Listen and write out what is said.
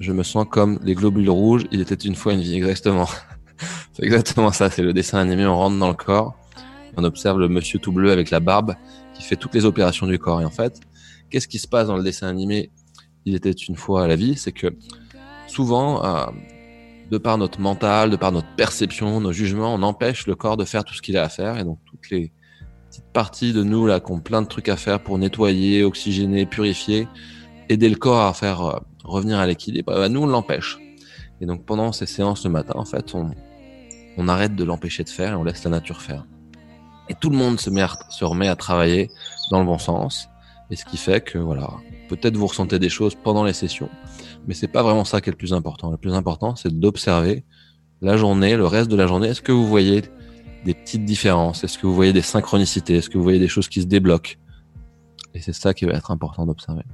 je me sens comme les globules rouges, il était une fois une vie, exactement. c'est exactement ça, c'est le dessin animé, on rentre dans le corps, on observe le monsieur tout bleu avec la barbe qui fait toutes les opérations du corps. Et en fait, qu'est-ce qui se passe dans le dessin animé Il était une fois la vie, c'est que souvent, euh, de par notre mental, de par notre perception, nos jugements, on empêche le corps de faire tout ce qu'il a à faire. Et donc, toutes les petites parties de nous là qui ont plein de trucs à faire pour nettoyer, oxygéner, purifier, aider le corps à faire euh, revenir à l'équilibre, bah, nous, on l'empêche. Et donc, pendant ces séances le matin, en fait, on, on arrête de l'empêcher de faire et on laisse la nature faire. Et tout le monde se, met se remet à travailler dans le bon sens. Et ce qui fait que, voilà, peut-être vous ressentez des choses pendant les sessions, mais c'est pas vraiment ça qui est le plus important. Le plus important, c'est d'observer la journée, le reste de la journée. Est-ce que vous voyez des petites différences? Est-ce que vous voyez des synchronicités? Est-ce que vous voyez des choses qui se débloquent? Et c'est ça qui va être important d'observer.